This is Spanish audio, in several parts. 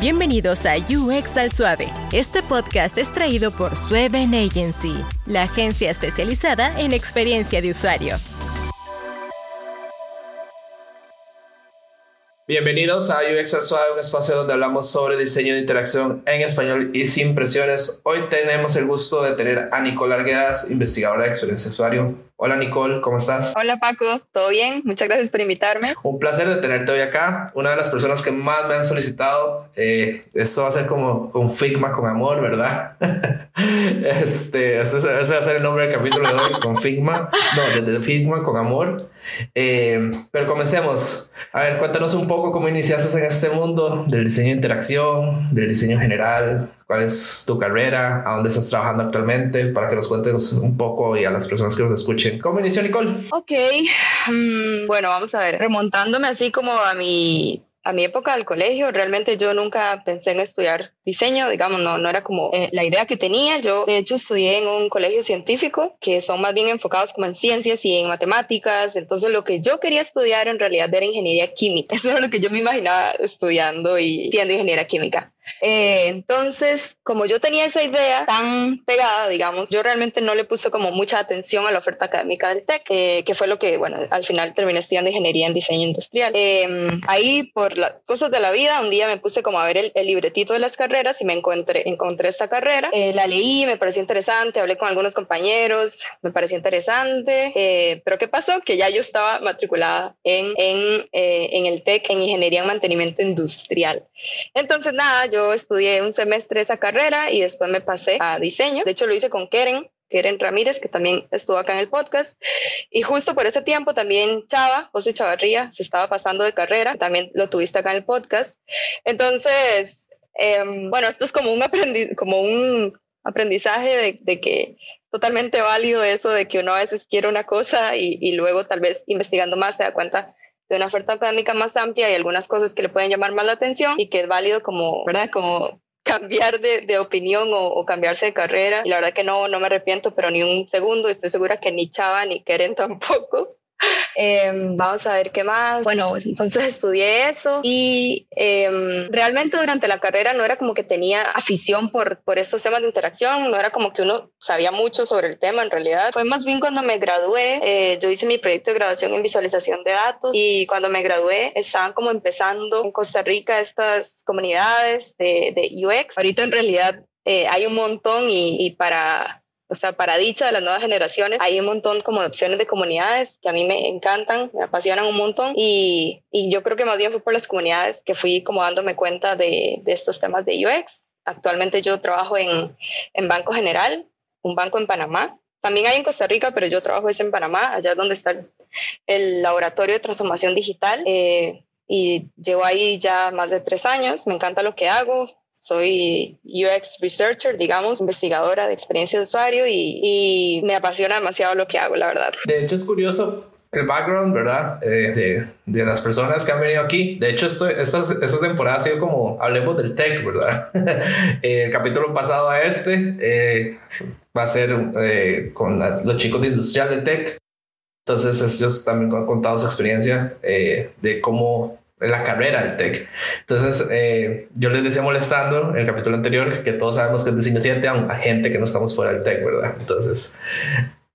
Bienvenidos a UX al Suave. Este podcast es traído por Sueven Agency, la agencia especializada en experiencia de usuario. Bienvenidos a UX al Suave, un espacio donde hablamos sobre diseño de interacción en español y sin presiones. Hoy tenemos el gusto de tener a Nicole Arguedas, investigadora de experiencia de usuario. Hola Nicole, ¿cómo estás? Hola Paco, ¿todo bien? Muchas gracias por invitarme. Un placer de tenerte hoy acá. Una de las personas que más me han solicitado. Eh, esto va a ser como con Figma con amor, ¿verdad? este, ese, va a ser el nombre del capítulo de hoy, con Figma. No, de, Figma con amor. Eh, pero comencemos. A ver, cuéntanos un poco cómo iniciaste en este mundo del diseño de interacción, del diseño general, cuál es tu carrera, a dónde estás trabajando actualmente, para que nos cuentes un poco y a las personas que nos escuchen. ¿Cómo inició Nicole? Ok, mm, bueno, vamos a ver, remontándome así como a mi a mi época del colegio, realmente yo nunca pensé en estudiar diseño, digamos, no, no era como eh, la idea que tenía. Yo, de hecho, estudié en un colegio científico que son más bien enfocados como en ciencias y en matemáticas. Entonces, lo que yo quería estudiar en realidad era ingeniería química. Eso era lo que yo me imaginaba estudiando y siendo ingeniera química. Eh, entonces, como yo tenía esa idea tan pegada, digamos, yo realmente no le puse como mucha atención a la oferta académica del TEC, eh, que fue lo que, bueno, al final terminé estudiando ingeniería en diseño industrial. Em, ahí, por las cosas de la vida, un día me puse como a ver el, libretito de las carreras y me encontré, encontré esta carrera. Eh, la leí, me pareció interesante, hablé con algunos compañeros, me pareció interesante, pero ¿qué pasó? Que ya yo estaba matriculada en, en, en el TEC en ingeniería en mantenimiento industrial. Entonces, nada, yo estudié un semestre esa carrera y después me pasé a diseño. De hecho, lo hice con Keren, Keren Ramírez, que también estuvo acá en el podcast. Y justo por ese tiempo también Chava, José Chavarría, se estaba pasando de carrera, también lo tuviste acá en el podcast. Entonces, em, bueno, esto es como un, aprendizaje de, que totalmente válido eso de que uno a veces quiere una cosa y, luego tal vez investigando más se da cuenta de una oferta académica más amplia y algunas cosas que le pueden llamar más la atención y que es válido como, ¿verdad? Como cambiar de, de opinión o, o, cambiarse de carrera. Y la verdad que no, no me arrepiento, pero ni un segundo. Estoy segura que ni Chava ni Keren tampoco. Em, vamos a ver qué más. Bueno, entonces estudié eso y em, realmente durante la carrera no era como que tenía afición por, por estos temas de interacción, no era como que uno sabía mucho sobre el tema en realidad. Fue más bien cuando me gradué, eh, yo hice mi proyecto de graduación en visualización de datos y cuando me gradué estaban como empezando en Costa Rica estas comunidades de, de UX. Ahorita en realidad eh, hay un montón y, y para o sea, para dicha de las nuevas generaciones, hay un montón como de opciones de comunidades que a mí me encantan, me apasionan un montón y, y yo creo que más bien fue por las comunidades que fui como dándome cuenta de, de estos temas de UX. Actualmente yo trabajo en, en Banco General, un banco en Panamá. También hay en Costa Rica, pero yo trabajo es en Panamá, allá es donde está el, laboratorio de transformación digital. Eh, y llevo ahí ya más de tres años, me encanta lo que hago, soy UX researcher, digamos, investigadora de experiencia de usuario y, me apasiona demasiado lo que hago, la verdad. De hecho, es curioso el background, ¿verdad? Eh, de, de, las personas que han venido aquí. De hecho, esto, esta, esta temporada ha sido como, hablemos del tech, ¿verdad? el capítulo pasado a este eh, va a ser eh, con los chicos de industrial de tech. Entonces, ellos también han contado su experiencia de cómo la carrera del tech. Entonces, eh, yo les decía molestando en el capítulo anterior que todos sabemos que el diseño siente a, gente que no estamos fuera del tech, ¿verdad? Entonces,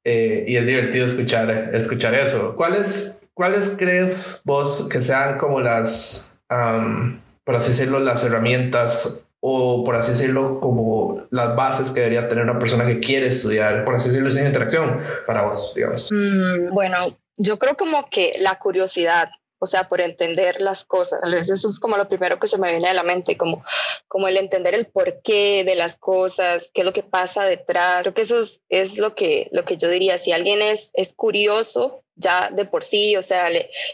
eh, y es divertido escuchar, escuchar eso. ¿Cuáles, ¿Cuáles crees vos que sean como las, por así decirlo, las herramientas o por así decirlo, como las bases que debería tener una persona que quiere estudiar, por así decirlo, diseño interacción para vos, digamos? Mm, bueno, yo creo como que la curiosidad, o sea, por entender las cosas. Eso es como lo primero que se me viene a la mente, como, como el entender el porqué de las cosas, qué es lo que pasa detrás. Creo que eso es, lo, que, lo que yo diría. Si alguien es, es curioso ya de por sí, o sea,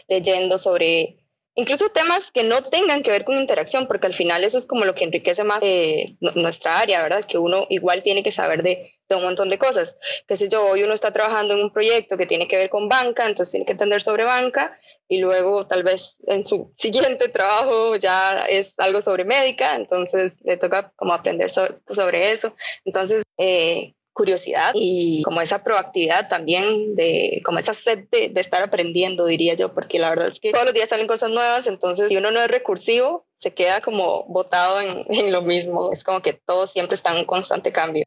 leyendo sobre incluso temas que no tengan que ver con interacción, porque al final eso es como lo que enriquece más eh, nuestra área, ¿verdad? Que uno igual tiene que saber de, de, un montón de cosas. Que si yo, hoy uno está trabajando en un proyecto que tiene que ver con banca, entonces tiene que entender sobre banca, y luego tal vez en su siguiente trabajo ya es algo sobre médica, entonces le toca como aprender sobre, eso. Entonces, eh, curiosidad y como esa proactividad también de como esa sed de, estar aprendiendo diría yo porque la verdad es que todos los días salen cosas nuevas entonces si uno no es recursivo se queda como botado en, lo mismo es como que todo siempre está en constante cambio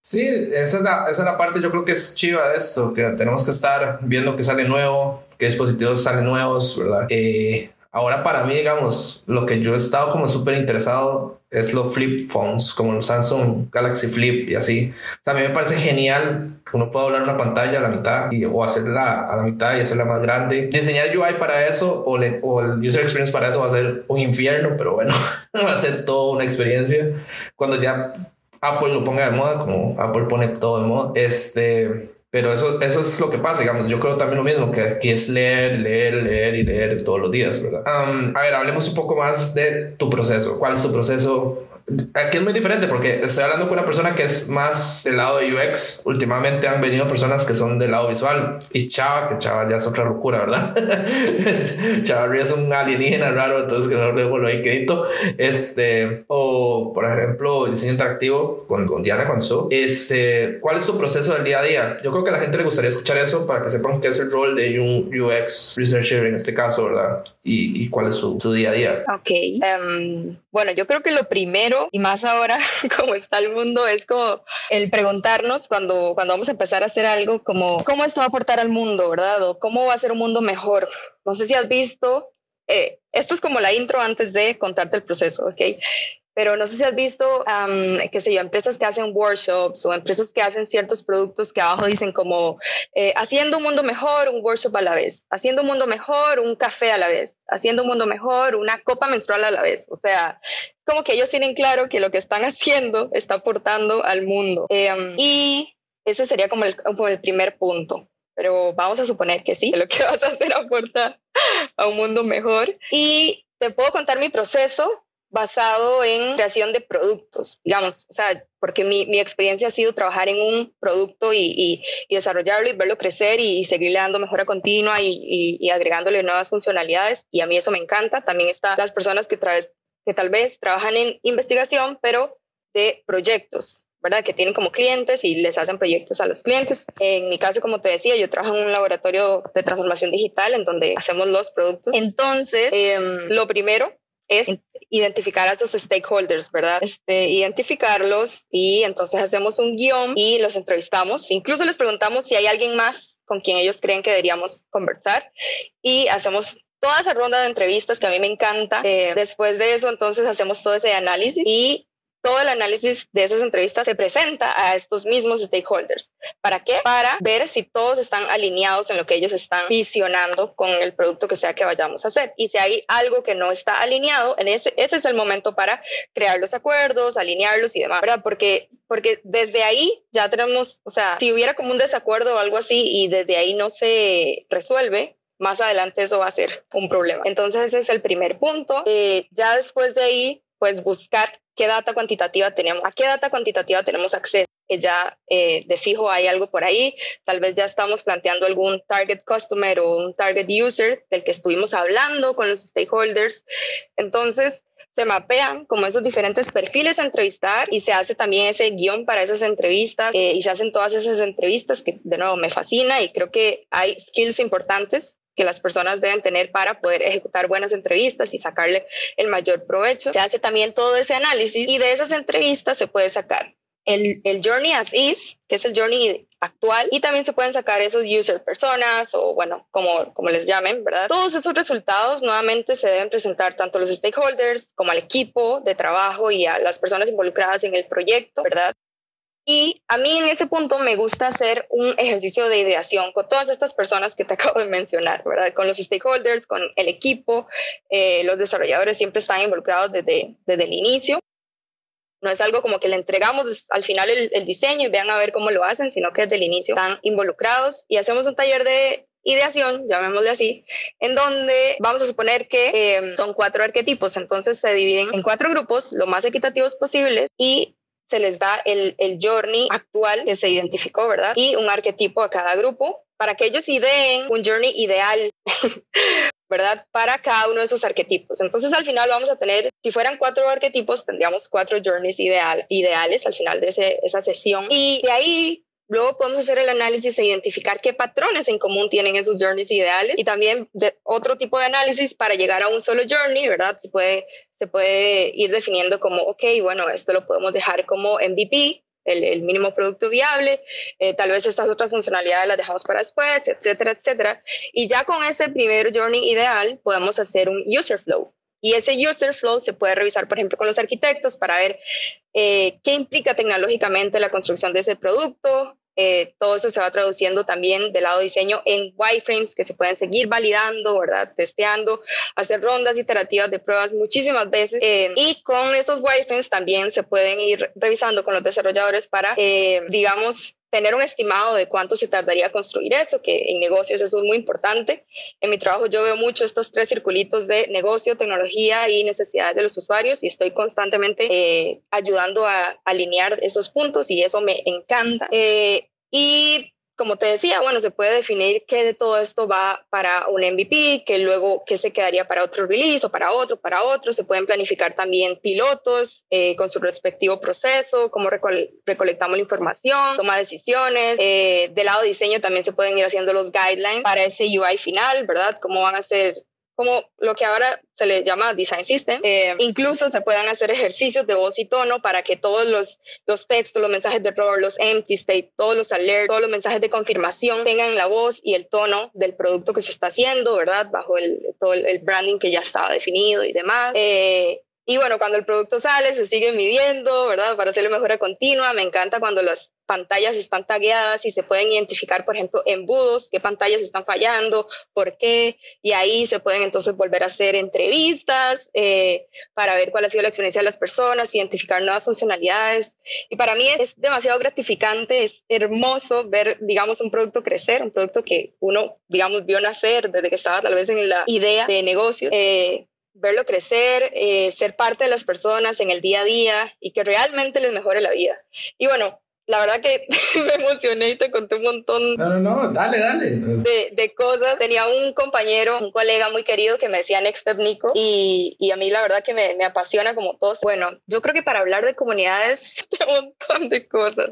Sí, esa es, la, esa es la parte yo creo que es chiva de esto, que tenemos que estar viendo que sale nuevo, qué dispositivos salen nuevos, ¿verdad? Eh, ahora para mí, digamos, lo que yo he estado como súper interesado es los flip phones, como los Samsung Galaxy Flip y así. O a mí me parece genial que uno pueda doblar una pantalla a la mitad y, o hacerla a la mitad y hacerla más grande. Diseñar UI para eso o, o el user experience para eso va a ser un infierno, pero bueno, va a ser toda una experiencia. Cuando ya Apple lo ponga de moda, como Apple pone todo de moda. Este, pero eso, eso es lo que pasa, digamos. Yo creo también lo mismo, que aquí es leer, leer, leer y leer todos los días, ¿verdad? a ver, hablemos un poco más de tu proceso. ¿Cuál es tu proceso Aquí es muy diferente porque estoy hablando con una persona que es más del lado de UX. Últimamente han venido personas que son del lado visual. Y Chava, que Chava ya es otra locura, ¿verdad? Chava es un alienígena raro, entonces que no lo hay quedito. Este, o por ejemplo, diseño interactivo con, con Diana, con Su. Este, ¿cuál es tu proceso del día a día? Yo creo que a la gente le gustaría escuchar eso para que sepan qué es el rol de un UX researcher en este caso, ¿verdad? Y, cuál es su, su, día a día. Ok. Um, bueno, yo creo que lo primero y más ahora como está el mundo es como el preguntarnos cuando, cuando vamos a empezar a hacer algo como cómo esto va a aportar al mundo, ¿verdad? O cómo va a ser un mundo mejor. No sé si has visto, eh, esto es como la intro antes de contarte el proceso, ¿ok? Pero no sé si has visto, um, qué sé yo, empresas que hacen workshops o empresas que hacen ciertos productos que abajo dicen como eh, haciendo un mundo mejor, un workshop a la vez, haciendo un mundo mejor, un café a la vez, haciendo un mundo mejor, una copa menstrual a la vez. O sea, como que ellos tienen claro que lo que están haciendo está aportando al mundo. Eh, y ese sería como el, como el primer punto pero vamos a suponer que sí, lo que vas a hacer aporta a un mundo mejor. Y te puedo contar mi proceso basado en creación de productos, digamos, o sea, porque mi, mi experiencia ha sido trabajar en un producto y, y, desarrollarlo y verlo crecer y, seguirle dando mejora continua y, y, agregándole nuevas funcionalidades y a mí eso me encanta. También están las personas que, que tal vez trabajan en investigación, pero de proyectos, ¿verdad? Que tienen como clientes y les hacen proyectos a los clientes. En mi caso, como te decía, yo trabajo en un laboratorio de transformación digital en donde hacemos los productos. Entonces, em, lo primero es identificar a esos stakeholders, ¿verdad? Este, identificarlos y entonces hacemos un guion y los entrevistamos. Incluso les preguntamos si hay alguien más con quien ellos creen que deberíamos conversar y hacemos toda esa ronda de entrevistas que a mí me encanta. Eh, después de eso, entonces hacemos todo ese análisis y todo el análisis de esas entrevistas se presenta a estos mismos stakeholders. ¿Para qué? Para ver si todos están alineados en lo que ellos están visionando con el producto que sea que vayamos a hacer. Y si hay algo que no está alineado, en ese, es el momento para crear los acuerdos, alinearlos y demás, ¿verdad? Porque, porque desde ahí ya tenemos, o sea, si hubiera como un desacuerdo o algo así y desde ahí no se resuelve, más adelante eso va a ser un problema. Entonces ese es el primer punto. Eh, ya después de ahí, pues buscar qué data cuantitativa tenemos, a qué data cuantitativa tenemos acceso, que ya eh, de fijo hay algo por ahí, tal vez ya estamos planteando algún target customer o un target user del que estuvimos hablando con los stakeholders. Entonces, se mapean como esos diferentes perfiles a entrevistar y se hace también ese guion para esas entrevistas eh, y se hacen todas esas entrevistas que de nuevo me fascina y creo que hay skills importantes que las personas deben tener para poder ejecutar buenas entrevistas y sacarle el mayor provecho. Se hace también todo ese análisis y de esas entrevistas se puede sacar el, el, journey as is, que es el journey actual, y también se pueden sacar esos user personas o bueno, como, como les llamen, ¿verdad? Todos esos resultados nuevamente se deben presentar tanto a los stakeholders como al equipo de trabajo y a las personas involucradas en el proyecto, ¿verdad? Y a mí en ese punto me gusta hacer un ejercicio de ideación con todas estas personas que te acabo de mencionar, ¿verdad? Con los stakeholders, con el equipo, eh, los desarrolladores siempre están involucrados desde, desde el inicio. No es algo como que le entregamos al final el, diseño y vean a ver cómo lo hacen, sino que desde el inicio están involucrados y hacemos un taller de ideación, llamémosle así, en donde vamos a suponer que eh, son cuatro arquetipos, entonces se dividen en cuatro grupos, lo más equitativos posibles, y se les da el, el journey actual que se identificó, ¿verdad? Y un arquetipo a cada grupo para que ellos ideen un journey ideal ¿verdad? Para cada uno de esos arquetipos. Entonces al final vamos a tener, si fueran cuatro arquetipos, tendríamos cuatro journeys ideal, ideales al final de esa sesión. Y de ahí Luego podemos hacer el análisis e identificar qué patrones en común tienen esos journeys ideales y también de otro tipo de análisis para llegar a un solo journey, ¿verdad? Se puede, se puede ir definiendo como, ok, bueno, esto lo podemos dejar como MVP, el, mínimo producto viable, eh, tal vez estas otras funcionalidades las dejamos para después, etcétera, etcétera. Y ya con ese primer journey ideal podemos hacer un user flow. Y ese user flow se puede revisar, por ejemplo, con los arquitectos para ver eh, qué implica tecnológicamente la construcción de ese producto, eh, todo eso se va traduciendo también del lado diseño en wireframes que se pueden seguir validando, ¿verdad? Testeando, hacer rondas iterativas de pruebas muchísimas veces. Eh, y con esos wireframes también se pueden ir revisando con los desarrolladores para, eh, digamos, tener un estimado de cuánto se tardaría construir eso, que en negocios eso es muy importante. En mi trabajo yo veo mucho estos tres circulitos de negocio, tecnología y necesidades de los usuarios y estoy constantemente eh, ayudando a alinear esos puntos y eso me encanta. Eh, y como te decía, bueno, se puede definir qué de todo esto va para un MVP, que luego qué se quedaría para otro release o para otro, para otro. Se pueden planificar también pilotos eh, con su respectivo proceso, cómo recolectamos la información, toma decisiones. Eh, del lado diseño también se pueden ir haciendo los guidelines para ese UI final, ¿verdad? Cómo van a ser como lo que ahora se le llama design system. Eh, incluso se puedan hacer ejercicios de voz y tono para que todos los, los textos, los mensajes de error, los empty state, todos los alerts, todos los mensajes de confirmación tengan la voz y el tono del producto que se está haciendo, ¿verdad? Bajo el, todo el, branding que ya estaba definido y demás. Eh, y bueno, cuando el producto sale, se sigue midiendo, ¿verdad? Para hacerle mejora continua. Me encanta cuando las pantallas están tagueadas y se pueden identificar, por ejemplo, embudos, qué pantallas están fallando, por qué. Y ahí se pueden entonces volver a hacer entrevistas eh, para ver cuál ha sido la experiencia de las personas, identificar nuevas funcionalidades. Y para mí es, demasiado gratificante, es hermoso ver, digamos, un producto crecer, un producto que uno, digamos, vio nacer desde que estaba tal vez en la idea de negocio. Eh, verlo crecer, eh, ser parte de las personas en el día a día y que realmente les mejore la vida. Y bueno, la verdad que me emocioné y te conté un montón. No, no, no, dale, dale. De, de cosas. Tenía un compañero, un colega muy querido que me decía Next Step Nico y, y a mí la verdad que me, me apasiona como todos. Bueno, yo creo que para hablar de comunidades, un montón de cosas.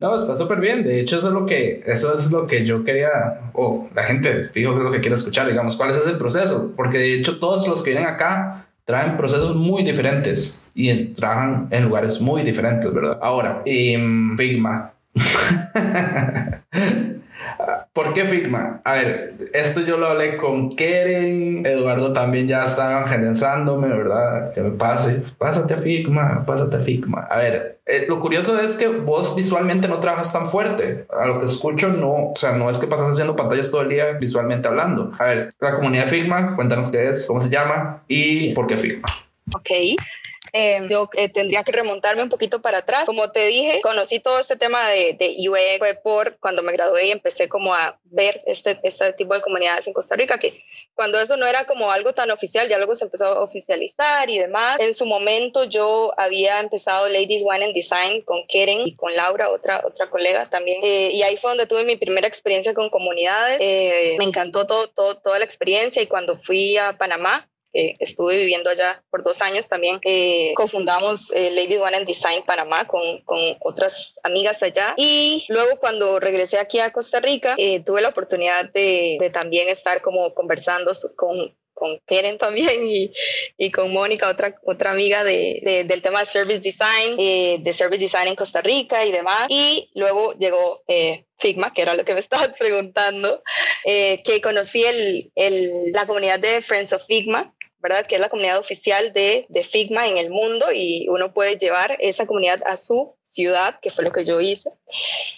No, está súper bien. De hecho, eso es lo que, eso es lo que yo quería, o la gente, fijo, lo que quiere escuchar, digamos, cuál es ese proceso. Porque de hecho, todos los que vienen acá traen procesos muy diferentes y trabajan en lugares muy diferentes, ¿verdad? Ahora, en Figma. ¿Por qué Figma? A ver, esto yo lo hablé con Keren, Eduardo también ya estaba evangelizándome, ¿verdad? Que me pase, pásate a Figma, pásate a Figma. A ver, eh, lo curioso es que vos visualmente no trabajas tan fuerte. A lo que escucho, no, o sea, no es que pasas haciendo pantallas todo el día visualmente hablando. A ver, la comunidad Figma, cuéntanos qué es, cómo se llama y por qué Figma. Ok, Em, yo eh, tendría que remontarme un poquito para atrás. Como te dije, conocí todo este tema de, de UX fue por cuando me gradué y empecé como a ver este, este tipo de comunidades en Costa Rica, que cuando eso no era como algo tan oficial, ya luego se empezó a oficializar y demás. En su momento yo había empezado Ladies Wine and Design con Keren y con Laura, otra, otra colega también. Eh, y ahí fue donde tuve mi primera experiencia con comunidades. Eh, me encantó todo, todo, toda la experiencia y cuando fui a Panamá, estuve viviendo allá por dos años también. Eh, cofundamos eh, Lady One and Design Panamá con, con, otras amigas allá. Y luego cuando regresé aquí a Costa Rica, eh, tuve la oportunidad de, de, también estar como conversando con con Keren también y, y, con Mónica, otra, otra amiga de, del tema de Service Design, eh, de Service Design en Costa Rica y demás. Y luego llegó Figma, que era lo que me estabas preguntando, que conocí el, el, la comunidad de Friends of Figma, ¿verdad? Que es la comunidad oficial de, de Figma en el mundo y uno puede llevar esa comunidad a su ciudad, que fue lo que yo hice.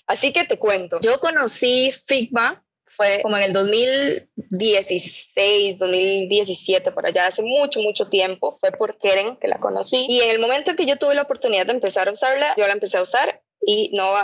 Así que te cuento, yo conocí Figma fue como en el 2016, 2017, por allá, hace mucho, mucho tiempo. Fue por Keren que la conocí. Y en el momento en que yo tuve la oportunidad de empezar a usarla, yo la empecé a usar y no,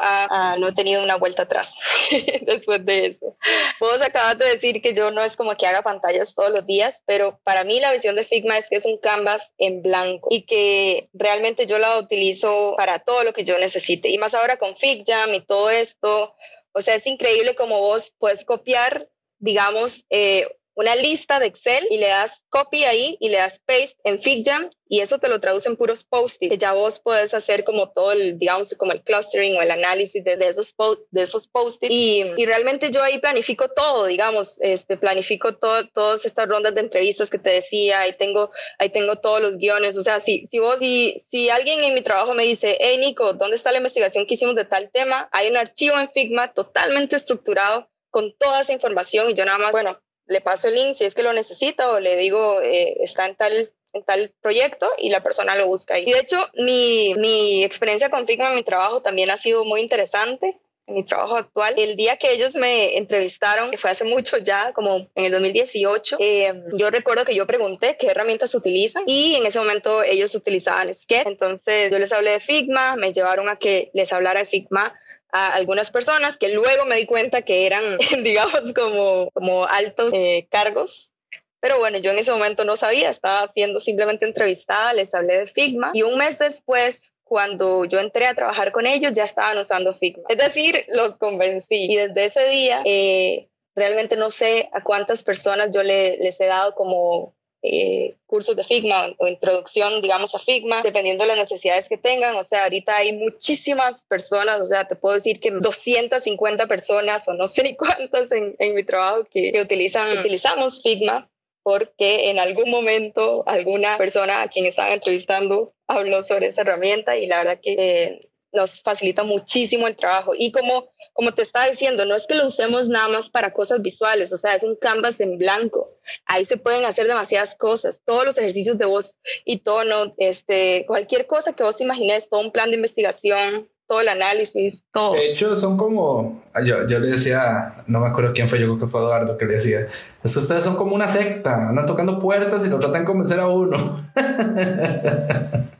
no he tenido una vuelta atrás después de eso. Vos acabas de decir que yo no es como que haga pantallas todos los días, pero para mí la visión de Figma es que es un canvas en blanco y que realmente yo la utilizo para todo lo que yo necesite. Y más ahora con FigJam y todo esto, o sea, es increíble como vos puedes copiar digamos, eh, una lista de Excel y le das copy ahí y le das paste en FigJam y eso te lo traduce en puros post-it, ya vos puedes hacer como todo el, digamos, como el clustering o el análisis de, esos, de esos post-it y, y, realmente yo ahí planifico todo, digamos, este, planifico todo, todas estas rondas de entrevistas que te decía, ahí tengo, ahí tengo todos los guiones, o sea, si, si vos, si, si alguien en mi trabajo me dice, hey Nico, ¿dónde está la investigación que hicimos de tal tema? Hay un archivo en Figma totalmente estructurado con toda esa información y yo nada más, bueno, le paso el link si es que lo necesita o le digo, eh, está en tal, en tal proyecto y la persona lo busca. Y de hecho, mi, mi experiencia con Figma en mi trabajo también ha sido muy interesante en mi trabajo actual. El día que ellos me entrevistaron, que fue hace mucho ya, como en el 2018, eh, yo recuerdo que yo pregunté qué herramientas utilizan y en ese momento ellos utilizaban Sketch. Entonces yo les hablé de Figma, me llevaron a que les hablara de Figma a algunas personas que luego me di cuenta que eran, digamos, como, como altos eh, cargos. Pero bueno, yo en ese momento no sabía, estaba siendo simplemente entrevistada, les hablé de Figma y un mes después, cuando yo entré a trabajar con ellos, ya estaban usando Figma. Es decir, los convencí y desde ese día eh, realmente no sé a cuántas personas yo les he dado como eh, cursos de Figma o introducción, digamos, a Figma, dependiendo de las necesidades que tengan. O sea, ahorita hay muchísimas personas, o sea, te puedo decir que 250 personas o no sé ni cuántas en, en mi trabajo que, utilizan, utilizamos Figma porque en algún momento alguna persona a quien estaban entrevistando habló sobre esa herramienta y la verdad que eh, nos facilita muchísimo el trabajo. Y como, como te estaba diciendo, no es que lo usemos nada más para cosas visuales, o sea, es un canvas en blanco. Ahí se pueden hacer demasiadas cosas, todos los ejercicios de voz y tono, este, cualquier cosa que vos imagines, todo un plan de investigación, todo el análisis, todo. De hecho, son como, yo, yo le decía, no me acuerdo quién fue, yo creo que fue Eduardo que le decía, es que ustedes son como una secta, andan tocando puertas y lo tratan de convencer a uno.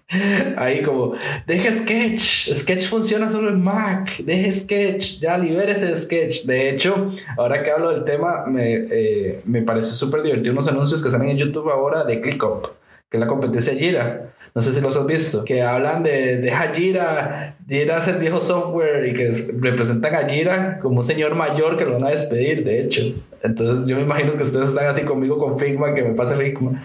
Ahí como, deje Sketch, Sketch funciona solo en Mac, deje Sketch, ya libérese de Sketch. De hecho, ahora que hablo del tema, me, eh, me parece súper divertido unos anuncios que salen en YouTube ahora de ClickUp, que es la competencia Jira. No sé si los has visto, que hablan de, deja Jira, Jira es el viejo software y que representan a Jira como un señor mayor que lo van a despedir, de hecho. Entonces yo me imagino que ustedes están así conmigo con Figma, que me pase Figma.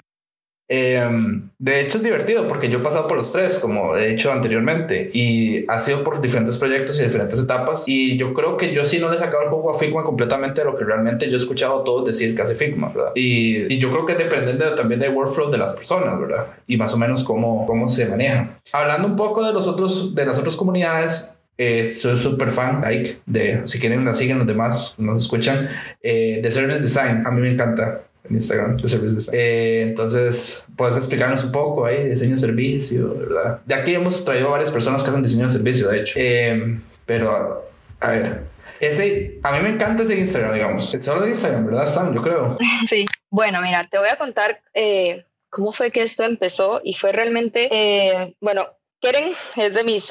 Em, de hecho es divertido porque yo he pasado por los tres, como he dicho anteriormente, y ha sido por diferentes proyectos y diferentes etapas. Y yo creo que yo sí no le he sacado el juego a Figma completamente de lo que realmente yo he escuchado a todos decir que hace Figma, ¿verdad? Y, y yo creo que depende también del workflow de las personas, ¿verdad? Y más o menos cómo, cómo se maneja. Hablando un poco de, los otros, de las otras comunidades, eh, soy súper fan, like, de, si quieren la siguen los demás, nos escuchan, eh, de Service Design, a mí me encanta en Instagram de Service Design. Eh, entonces, puedes explicarnos un poco ahí, diseño de servicio, ¿verdad? De aquí hemos traído varias personas que hacen diseño de servicio, de hecho. Eh, pero, a ver, ese, a mí me encanta ese Instagram, digamos. Solo de Instagram, ¿verdad, Sam? Yo creo. Sí. Bueno, mira, te voy a contar eh, cómo fue que esto empezó y fue realmente, bueno, Keren es de mis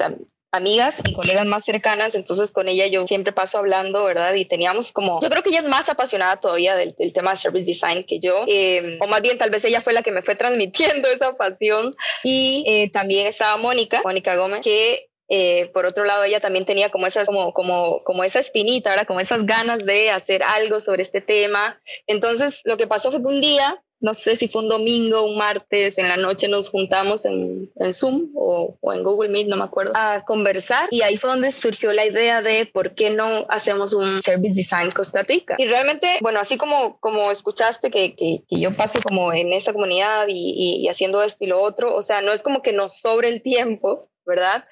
amigas y colegas más cercanas, entonces con ella yo siempre paso hablando, ¿verdad? Y teníamos como, yo creo que ella es más apasionada todavía del, tema de service design que yo, eh, o más bien tal vez ella fue la que me fue transmitiendo esa pasión. Y eh, también estaba Mónica, Mónica Gómez, que eh, por otro lado, ella también tenía como esas, como, como, como esa espinita, ¿verdad? Como esas ganas de hacer algo sobre este tema. Entonces, lo que pasó fue que un día no sé si fue un domingo, un martes, en la noche nos juntamos en, Zoom o, en Google Meet, no me acuerdo, a conversar y ahí fue donde surgió la idea de por qué no hacemos un Service Design Costa Rica. Y realmente, bueno, así como, como escuchaste que, que, yo paso como en esta comunidad y, y haciendo esto y lo otro, o sea, no es como que nos sobre el tiempo, ¿verdad?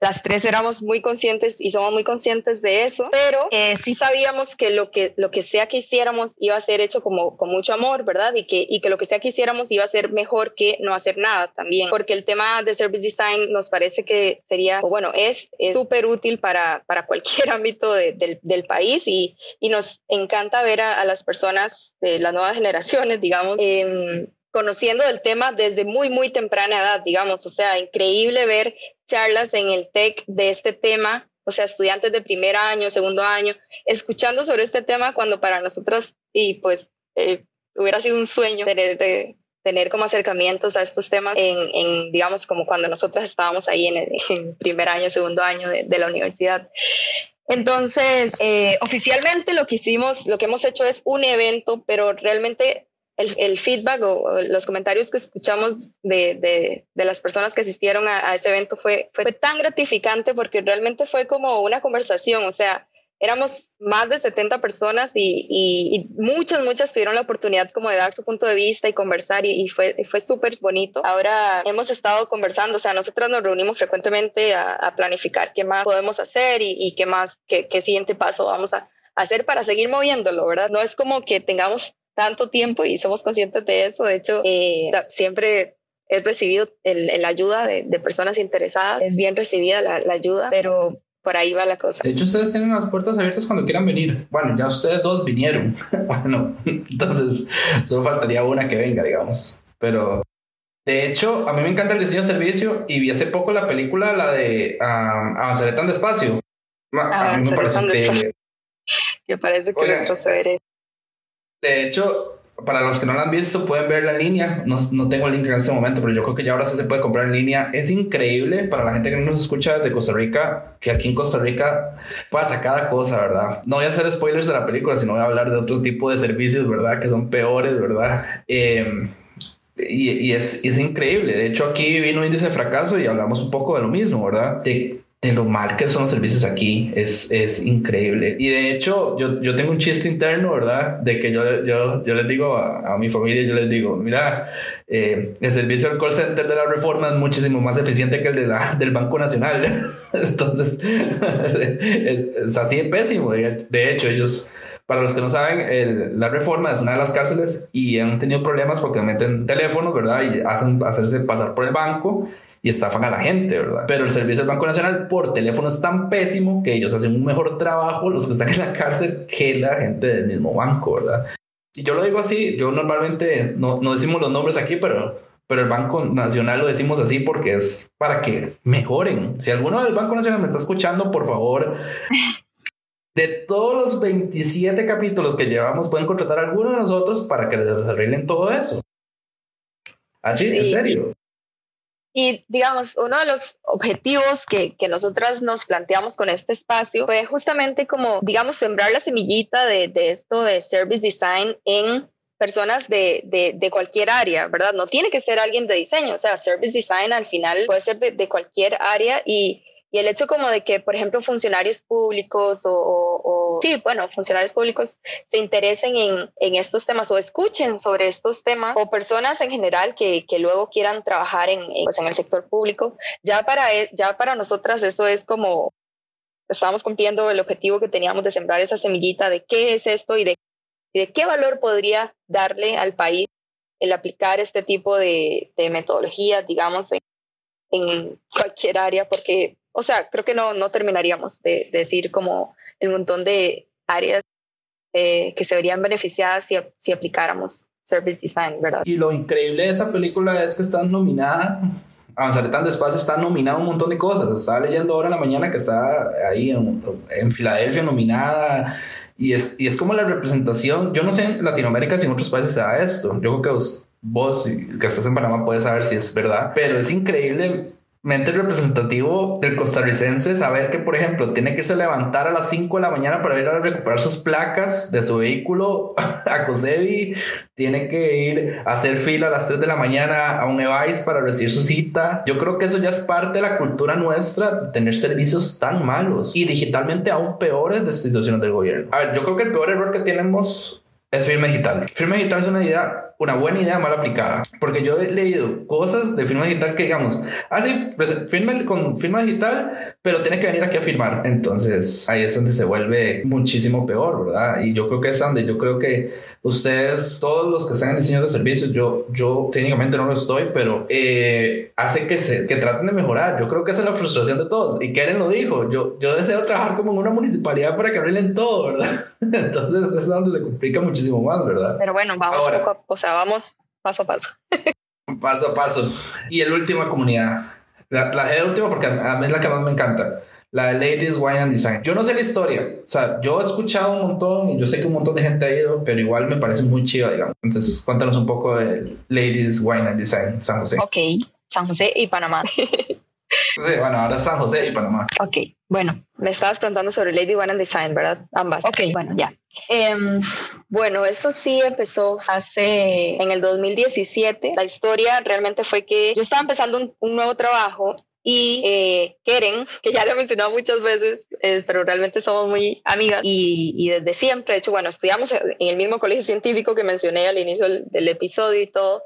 Las tres éramos muy conscientes y somos muy conscientes de eso, pero eh, sí sabíamos que lo, que lo que sea que hiciéramos iba a ser hecho como con mucho amor, ¿verdad? Y que, y que lo que sea que hiciéramos iba a ser mejor que no hacer nada también, porque el tema de service design nos parece que sería, o bueno, es súper útil para, para cualquier ámbito del, del, país y, y, nos encanta ver a, las personas de las nuevas generaciones, digamos, eh, conociendo el tema desde muy, muy temprana edad, digamos. O sea, increíble ver charlas en el TEC de este tema, o sea, estudiantes de primer año, segundo año, escuchando sobre este tema cuando para nosotros, y pues eh, hubiera sido un sueño tener, de, tener como acercamientos a estos temas en, en digamos, como cuando nosotros estábamos ahí en, el, primer año, segundo año de, la universidad. Entonces, eh, oficialmente lo que hicimos, lo que hemos hecho es un evento, pero realmente el, feedback o, los comentarios que escuchamos de, las personas que asistieron a, ese evento fue, fue tan gratificante porque realmente fue como una conversación, o sea, éramos más de 70 personas y, muchas, muchas tuvieron la oportunidad como de dar su punto de vista y conversar y, fue, fue súper bonito. Ahora hemos estado conversando, o sea, nosotros nos reunimos frecuentemente a, planificar qué más podemos hacer y, qué más, qué, qué, siguiente paso vamos a hacer para seguir moviéndolo, ¿verdad? No es como que tengamos tanto tiempo y somos conscientes de eso. De hecho, eh, siempre he recibido la ayuda de, personas interesadas. Es bien recibida la, la ayuda, pero por ahí va la cosa. De hecho, ustedes tienen las puertas abiertas cuando quieran venir. Bueno, ya ustedes dos vinieron. bueno, entonces solo faltaría una que venga, digamos. Pero de hecho, a mí me encanta el diseño de servicio y vi hace poco la película, la de um, Avanzaré tan despacio. a mí me parece increíble. Que parece que retrocederé. De hecho, para los que no la han visto, pueden verla en línea. No, no, tengo el link en este momento, pero yo creo que ya ahora sí se puede comprar en línea. Es increíble para la gente que no nos escucha de Costa Rica, que aquí en Costa Rica pasa cada cosa, ¿verdad? No voy a hacer spoilers de la película, sino voy a hablar de otro tipo de servicios, ¿verdad? Que son peores, ¿verdad? Em, y, y, es, es increíble. De hecho, aquí vino índice de fracaso y hablamos un poco de lo mismo, ¿verdad? De lo mal que son los servicios aquí es, es increíble. Y de hecho, yo, yo tengo un chiste interno, ¿verdad? De que yo, yo, yo les digo a, a mi familia, yo les digo, mira, eh, el servicio del call center de la reforma es muchísimo más eficiente que el de la, del Banco Nacional. Entonces, es, así de pésimo. De hecho, ellos... Para los que no saben, el, la reforma es una de las cárceles y han tenido problemas porque meten teléfonos, ¿verdad? Y hacen hacerse pasar por el banco y estafan a la gente, ¿verdad? Pero el servicio del Banco Nacional por teléfono es tan pésimo que ellos hacen un mejor trabajo, los que están en la cárcel, que la gente del mismo banco, ¿verdad? Y yo lo digo así, yo normalmente no, no decimos los nombres aquí, pero, pero el Banco Nacional lo decimos así porque es para que mejoren. Si alguno del Banco Nacional me está escuchando, por favor, de todos los 27 capítulos que llevamos, pueden contratar a alguno de nosotros para que les arreglen todo eso. Así, en serio. Y digamos, uno de los objetivos que, que nosotras nos planteamos con este espacio fue justamente como, digamos, sembrar la semillita de, de esto de service design en personas de, de, de, cualquier área, ¿verdad? No tiene que ser alguien de diseño, o sea, service design al final puede ser de, de cualquier área y y el hecho como de que, por ejemplo, funcionarios públicos o, sí, bueno, funcionarios públicos se interesen en, en, estos temas o escuchen sobre estos temas o personas en general que, que luego quieran trabajar en, pues, en el sector público, ya para, e, ya para nosotras eso es como, estamos cumpliendo el objetivo que teníamos de sembrar esa semillita de qué es esto y de, de qué valor podría darle al país el aplicar este tipo de, de metodologías, digamos, en, en cualquier área, porque o sea, creo que no, no terminaríamos de, decir como el montón de áreas eh, que se verían beneficiadas si, si aplicáramos Service Design, ¿verdad? Y lo increíble de esa película es que está nominada Avanzaré tan despacio está nominada un montón de cosas. Estaba leyendo ahora en la mañana que está ahí en, en Filadelfia nominada. Y es, y es como la representación. Yo no sé en Latinoamérica si en otros países se da esto. Yo creo que vos, vos que estás en Panamá puedes saber si es verdad. Pero es increíble mente representativo del costarricense saber que, por ejemplo, tiene que irse a levantar a las 5 de la mañana para ir a recuperar sus placas de su vehículo a Cosevi, tiene que ir a hacer fila a las 3 de la mañana a un EVICE para recibir su cita. Yo creo que eso ya es parte de la cultura nuestra, tener servicios tan malos y digitalmente aún peores de instituciones del gobierno. A ver, yo creo que el peor error que tenemos es firma digital. Firma digital es una idea, una buena idea mal aplicada, porque yo he leído cosas de firma digital que digamos, ah, sí, pues, firma con firma digital, pero tiene que venir aquí a firmar. Entonces ahí es donde se vuelve muchísimo peor, ¿verdad? Y yo creo que es donde yo creo que ustedes, todos los que están en diseño de servicios, yo, yo técnicamente no lo estoy, pero eh, hace que, se, que traten de mejorar. Yo creo que esa es la frustración de todos. Y Karen lo dijo, yo, yo deseo trabajar como en una municipalidad para que arreglen todo, ¿verdad? Entonces es donde se complica muchísimo más, ¿verdad? Pero bueno, vamos o sea, vamos paso a paso. paso a paso. Y el última comunidad. La, la última porque a mí es la que más me encanta la Ladies Wine and Design. Yo no sé la historia, o sea, yo he escuchado un montón y yo sé que un montón de gente ha ido, pero igual me parece muy chido, digamos. Entonces, cuéntanos un poco de Ladies Wine and Design, San José. Ok, San José y Panamá. Sí, bueno, ahora San José y Panamá. Ok, bueno, me estabas preguntando sobre Lady One and Design, ¿verdad? Ambas. Ok, bueno, ya. Em, bueno, eso sí empezó hace en el 2017. La historia realmente fue que yo estaba empezando un, un nuevo trabajo y eh, Keren, que ya lo he mencionado muchas veces, eh, pero realmente somos muy amigas y, y, desde siempre, de hecho, bueno, estudiamos en el mismo colegio científico que mencioné al inicio del, del episodio y todo,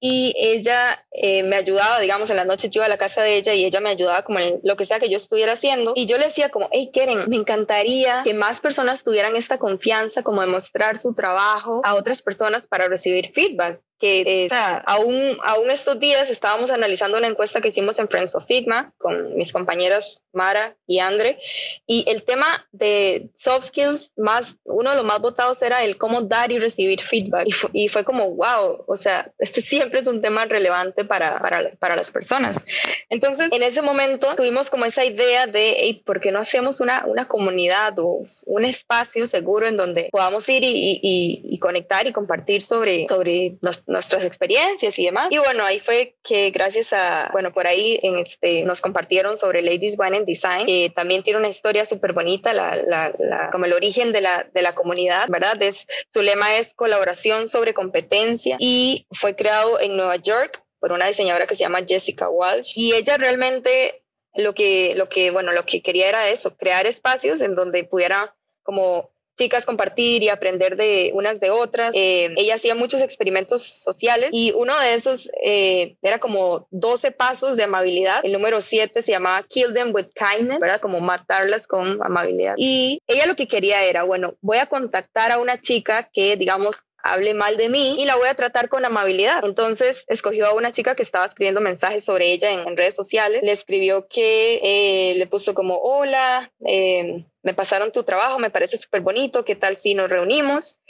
y ella eh, me ayudaba, digamos, en las noches yo iba a la casa de ella y ella me ayudaba como en lo que sea que yo estuviera haciendo. Y yo le decía como, hey Keren, me encantaría que más personas tuvieran esta confianza como de mostrar su trabajo a otras personas para recibir feedback que eh, o sea, aún, aún estos días estábamos analizando una encuesta que hicimos en Friends of Figma con mis compañeras Mara y Andre y el tema de soft skills más uno de los más votados era el cómo dar y recibir feedback y, y fue como wow o sea esto siempre es un tema relevante para, para, para, las personas entonces en ese momento tuvimos como esa idea de hey, ¿por qué no hacemos una, una comunidad o un espacio seguro en donde podamos ir y, y, y conectar y compartir sobre, sobre los nuestras experiencias y demás. Y bueno, ahí fue que gracias a, bueno, por ahí en este, nos compartieron sobre Ladies Wine and Design, que también tiene una historia súper bonita, la, la, la, como el origen de la, de la comunidad, ¿verdad? Es, su lema es colaboración sobre competencia y fue creado en Nueva York por una diseñadora que se llama Jessica Walsh y ella realmente lo que, lo que, bueno, lo que quería era eso, crear espacios en donde pudiera como chicas compartir y aprender de unas de otras. Eh, ella hacía muchos experimentos sociales y uno de esos eh, era como 12 pasos de amabilidad. El número 7 se llamaba Kill Them with Kindness, ¿verdad? Como matarlas con amabilidad. Y ella lo que quería era, bueno, voy a contactar a una chica que, digamos, hable mal de mí y la voy a tratar con amabilidad. Entonces escogió a una chica que estaba escribiendo mensajes sobre ella en, redes sociales. Le escribió que eh, le puso como, hola, eh, me pasaron tu trabajo, me parece súper bonito, ¿qué tal si nos reunimos?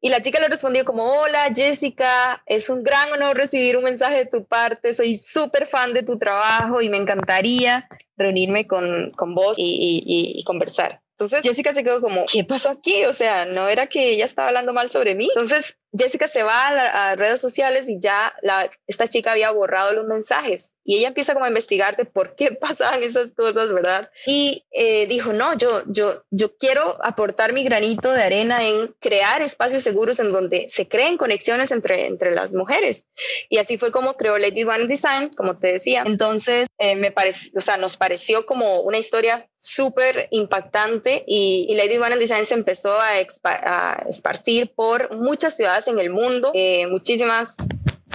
Y la chica le respondió como, hola Jessica, es un gran honor recibir un mensaje de tu parte, soy súper fan de tu trabajo y me encantaría reunirme con, con vos y conversar. Entonces Jessica se quedó como, ¿qué pasó aquí? O sea, no era que ella estaba hablando mal sobre mí. Entonces Jessica se va a, redes sociales y ya la, esta chica había borrado los mensajes y ella empieza como a investigar de por qué pasaban esas cosas, ¿verdad? Y eh, dijo, no, yo, yo, yo quiero aportar mi granito de arena en crear espacios seguros en donde se creen conexiones entre, entre las mujeres. Y así fue como creó Lady One Design, como te decía. Entonces, eh, me parece, o sea, nos pareció como una historia súper impactante y, Lady One Design se empezó a, esparcir por muchas ciudades en el mundo, eh, muchísimas.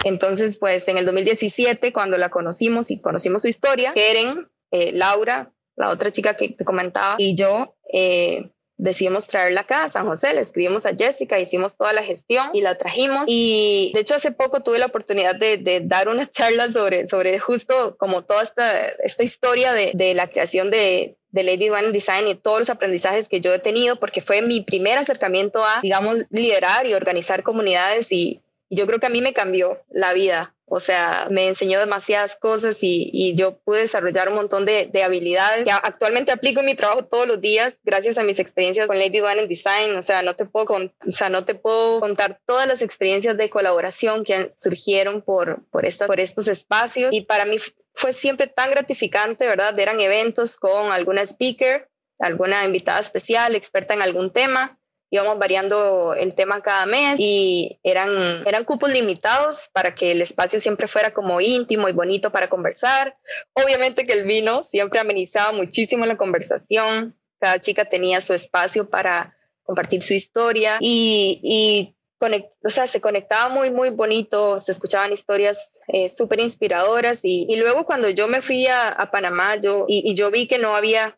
Entonces, pues en el 2017, cuando la conocimos y conocimos su historia, Keren, eh, Laura, la otra chica que te comentaba, y yo eh, decidimos traerla acá a San José, le escribimos a Jessica, hicimos toda la gestión y la trajimos. Y de hecho hace poco tuve la oportunidad de, dar una charla sobre, sobre justo como toda esta, esta historia de, de la creación de, de Lady One Design y todos los aprendizajes que yo he tenido, porque fue mi primer acercamiento a, digamos, liderar y organizar comunidades y yo creo que a mí me cambió la vida. O sea, me enseñó demasiadas cosas y, y yo pude desarrollar un montón de, de, habilidades que actualmente aplico en mi trabajo todos los días gracias a mis experiencias con Lady One Design. O sea, no te puedo, con, o sea, no te puedo contar todas las experiencias de colaboración que surgieron por, por, esta, por estos espacios. Y para mí fue siempre tan gratificante, ¿verdad? Eran eventos con alguna speaker, alguna invitada especial, experta en algún tema íbamos variando el tema cada mes y eran, eran cupos limitados para que el espacio siempre fuera como íntimo y bonito para conversar. Obviamente que el vino siempre amenizaba muchísimo la conversación, cada chica tenía su espacio para compartir su historia y, y o sea, se conectaba muy, muy bonito, se escuchaban historias eh, súper inspiradoras y, luego cuando yo me fui a, Panamá yo, y, yo vi que no había,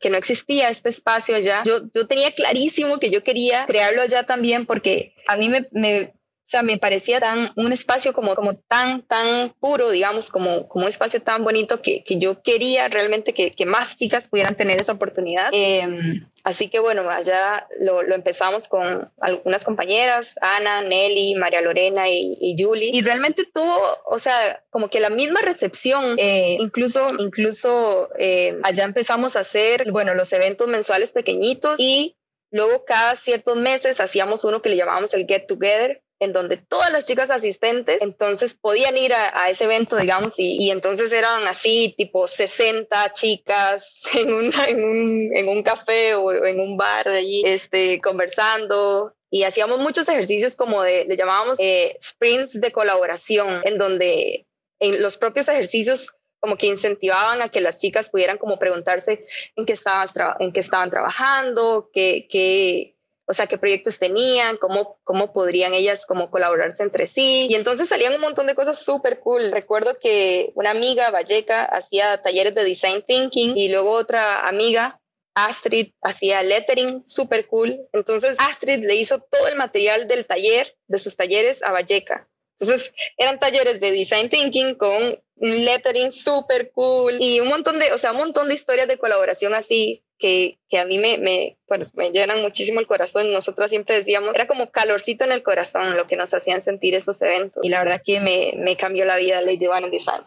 que no existía este espacio allá, yo, yo tenía clarísimo que yo quería crearlo allá también porque a mí me o sea, me parecía tan, un espacio como, como tan, tan puro, digamos, como, como un espacio tan bonito que, que yo quería realmente que, que, más chicas pudieran tener esa oportunidad. Eh, así que bueno, allá lo, lo, empezamos con algunas compañeras, Ana, Nelly, María Lorena y, y Julie, y realmente tuvo, o sea, como que la misma recepción, eh, incluso, incluso eh, allá empezamos a hacer, bueno, los eventos mensuales pequeñitos y Luego, cada ciertos meses hacíamos uno que le llamábamos el Get Together, en donde todas las chicas asistentes entonces podían ir a, ese evento, digamos, y, entonces eran así, tipo 60 chicas en un, en un, en un café o en un bar allí, este, conversando, y hacíamos muchos ejercicios como de, le llamábamos eh, sprints de colaboración, en donde en los propios ejercicios como que incentivaban a que las chicas pudieran como preguntarse en qué, estaban, en qué estaban trabajando, qué, qué, o sea, qué proyectos tenían, cómo, cómo podrían ellas como colaborarse entre sí. Y entonces salían un montón de cosas súper cool. Recuerdo que una amiga, Valleca, hacía talleres de design thinking y luego otra amiga, Astrid, hacía lettering súper cool. Entonces Astrid le hizo todo el material del taller, de sus talleres a Valleca. Entonces eran talleres de design thinking con un lettering súper cool y un montón de, o sea, un montón de historias de colaboración así que, que a mí me, me, me llenan muchísimo el corazón. Nosotras siempre decíamos, era como calorcito en el corazón lo que nos hacían sentir esos eventos. Y la verdad que me, me cambió la vida Lady One Design.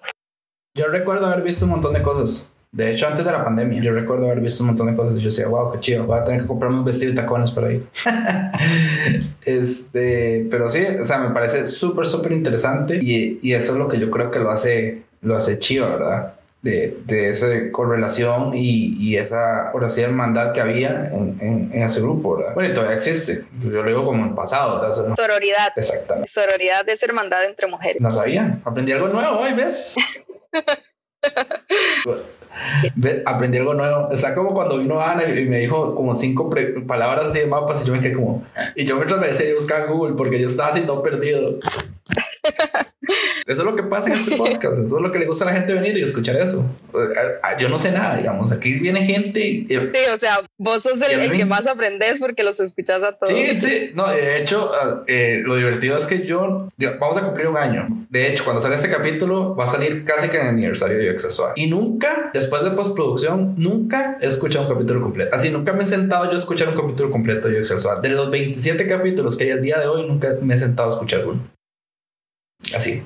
Yo recuerdo haber visto un montón de cosas. De hecho, antes de la pandemia, yo recuerdo haber visto un montón de cosas y yo decía, wow, qué chido, voy a tener que comprarme un vestido y tacones por ahí. este, pero sí, o sea, me parece súper, súper interesante y, y, eso es lo que yo creo que lo hace, lo hace chido, ¿verdad? de, de esa correlación y, y, esa, por así hermandad que había en, en, ese grupo, ¿verdad? Bueno, y todavía existe, yo lo digo como en pasado, ¿verdad? Sororidad. Exactamente. Sororidad es hermandad entre mujeres. No sabía, aprendí algo nuevo hoy, ¿ves? aprendí algo nuevo. Está como cuando vino Ana y me dijo como cinco palabras así de mapas y yo me quedé como... Y yo mientras me decía, yo buscaba Google porque yo estaba así todo perdido. Eso es lo que pasa en este podcast. Eso es lo que le gusta a la gente venir y escuchar eso. Yo no sé nada, digamos. Aquí viene gente. Y, sí, o sea, vos sos el, que más aprendes porque los escuchas a todos. Sí, sí. No, de hecho, ah, eh, lo divertido es que yo. Vamos a cumplir un año. De hecho, cuando sale este capítulo, va a salir casi que en el aniversario de Accessoire. Y nunca, después de postproducción, nunca he escuchado un capítulo completo. Así, nunca me he sentado yo a escuchar un capítulo completo de Accessoire. De los 27 capítulos que hay al día de hoy, nunca me he sentado a escuchar uno. Así,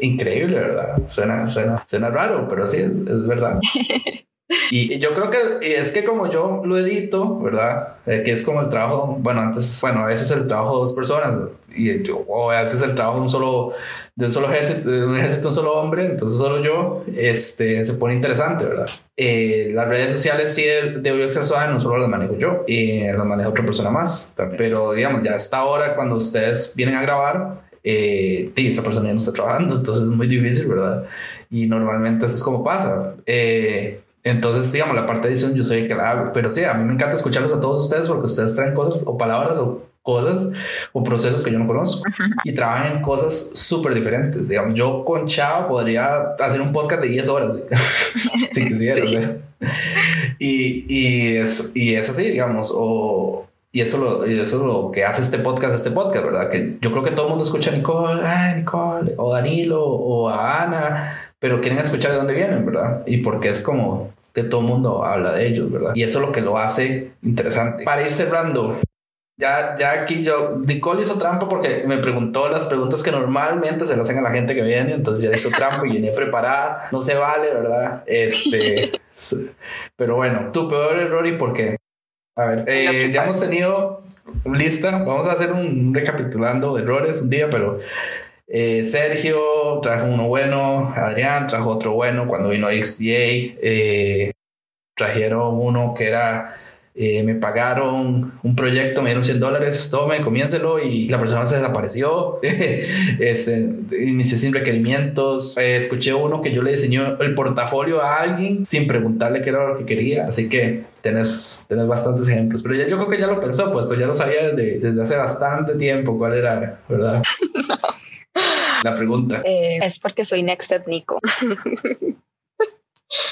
increíble, ¿verdad? Suena, suena, suena raro, pero sí, es, verdad. Y, yo creo que es que como yo lo edito, ¿verdad? Eh, que es como el trabajo, bueno, antes, bueno, a veces el trabajo de dos personas y yo, o a veces el trabajo de un solo, de un solo ejército, de un ejército, un solo hombre, entonces solo yo, este, se pone interesante, ¿verdad? Eh, las redes sociales sí de, de no solo las manejo yo, y las maneja otra persona más, pero digamos, ya hasta ahora cuando ustedes vienen a grabar, eh, esa persona ya no está trabajando, entonces es muy difícil, ¿verdad? Y normalmente eso es como pasa. Eh, entonces, digamos, la parte de edición yo soy el que la hago, pero sí, a mí me encanta escucharlos a todos ustedes porque ustedes traen cosas o palabras o cosas o procesos que yo no conozco y trabajan en cosas súper diferentes. Digamos, yo con Chao podría hacer un podcast de 10 horas si quisiera. Y, y, es, y es así, digamos, o, y eso, lo, y eso es lo que hace este podcast, este podcast, ¿verdad? Que yo creo que todo el mundo escucha a Nicole, ay, Nicole, o Danilo, o a Ana, pero quieren escuchar de dónde vienen, ¿verdad? Y porque es como que todo el mundo habla de ellos, ¿verdad? Y eso es lo que lo hace interesante. Para ir cerrando, ya, ya aquí yo, Nicole hizo trampa porque me preguntó las preguntas que normalmente se le hacen a la gente que viene, entonces ya hizo trampa y venía preparada, no se vale, ¿verdad? Este, pero bueno, tu peor error y por qué. A ver, eh, ya hemos tenido lista. Vamos a hacer un recapitulando errores un día, pero eh, Sergio trajo uno bueno, Adrián trajo otro bueno cuando vino XDA. Eh, trajeron uno que era eh, me pagaron un proyecto, me dieron 100 dólares, tome, comiénselo y la persona se desapareció. este, inicié sin requerimientos. Eh, escuché uno que yo le diseñó el portafolio a alguien sin preguntarle qué era lo que quería. Así que tenés, tenés bastantes ejemplos. Pero ya, yo creo que ya lo pensó, pues ya lo sabía desde, desde hace bastante tiempo cuál era, ¿verdad? La pregunta. Eh, es porque soy Next Step Nico.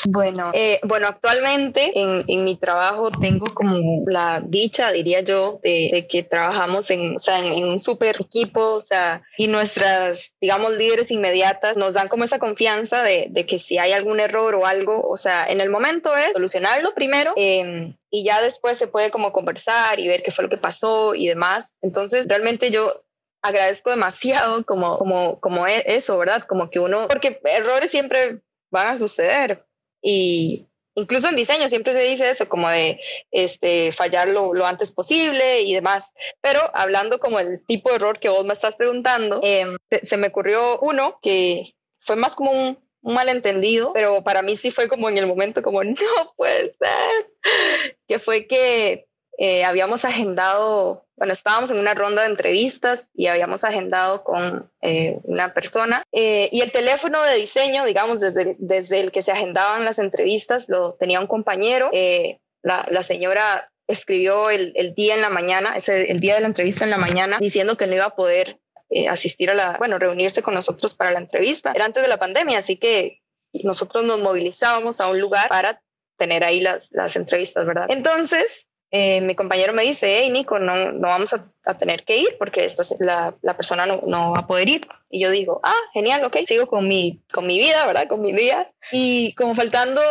Bueno, eh, bueno, actualmente en, en, mi trabajo tengo como la dicha, diría yo, de, que trabajamos en, o sea, en, un super equipo, o sea, y nuestras, digamos, líderes inmediatas nos dan como esa confianza de, de que si hay algún error o algo, o sea, en el momento es solucionarlo primero. Em, y ya después se puede como conversar y ver qué fue lo que pasó y demás. Entonces, realmente yo agradezco demasiado como, como, como e, eso, ¿verdad? Como que uno, porque errores siempre van a suceder, y, incluso en diseño siempre se dice eso, como de este, fallar lo, lo antes posible y demás. Pero hablando como el tipo de error que vos me estás preguntando, em, se, me ocurrió uno que fue más como un, malentendido, pero para mí sí fue como en el momento como no puede ser, que fue que eh, habíamos agendado, bueno, estábamos en una ronda de entrevistas y habíamos agendado con eh, una persona eh, y el teléfono de diseño, digamos, desde, desde el que se agendaban las entrevistas, lo tenía un compañero. La, la, señora escribió el, el, día en la mañana, ese, el día de la entrevista en la mañana, diciendo que no iba a poder asistir a la, bueno, reunirse con nosotros para la entrevista. Era antes de la pandemia, así que nosotros nos movilizábamos a un lugar para tener ahí las, las entrevistas, ¿verdad? Entonces, eh, mi compañero me dice, hey Nico, no, no vamos a, tener que ir porque esta, la, la persona no, no, va a poder ir. Y yo digo, ah, genial, ok, sigo con mi, con mi vida, ¿verdad? Con mi día. Y como faltando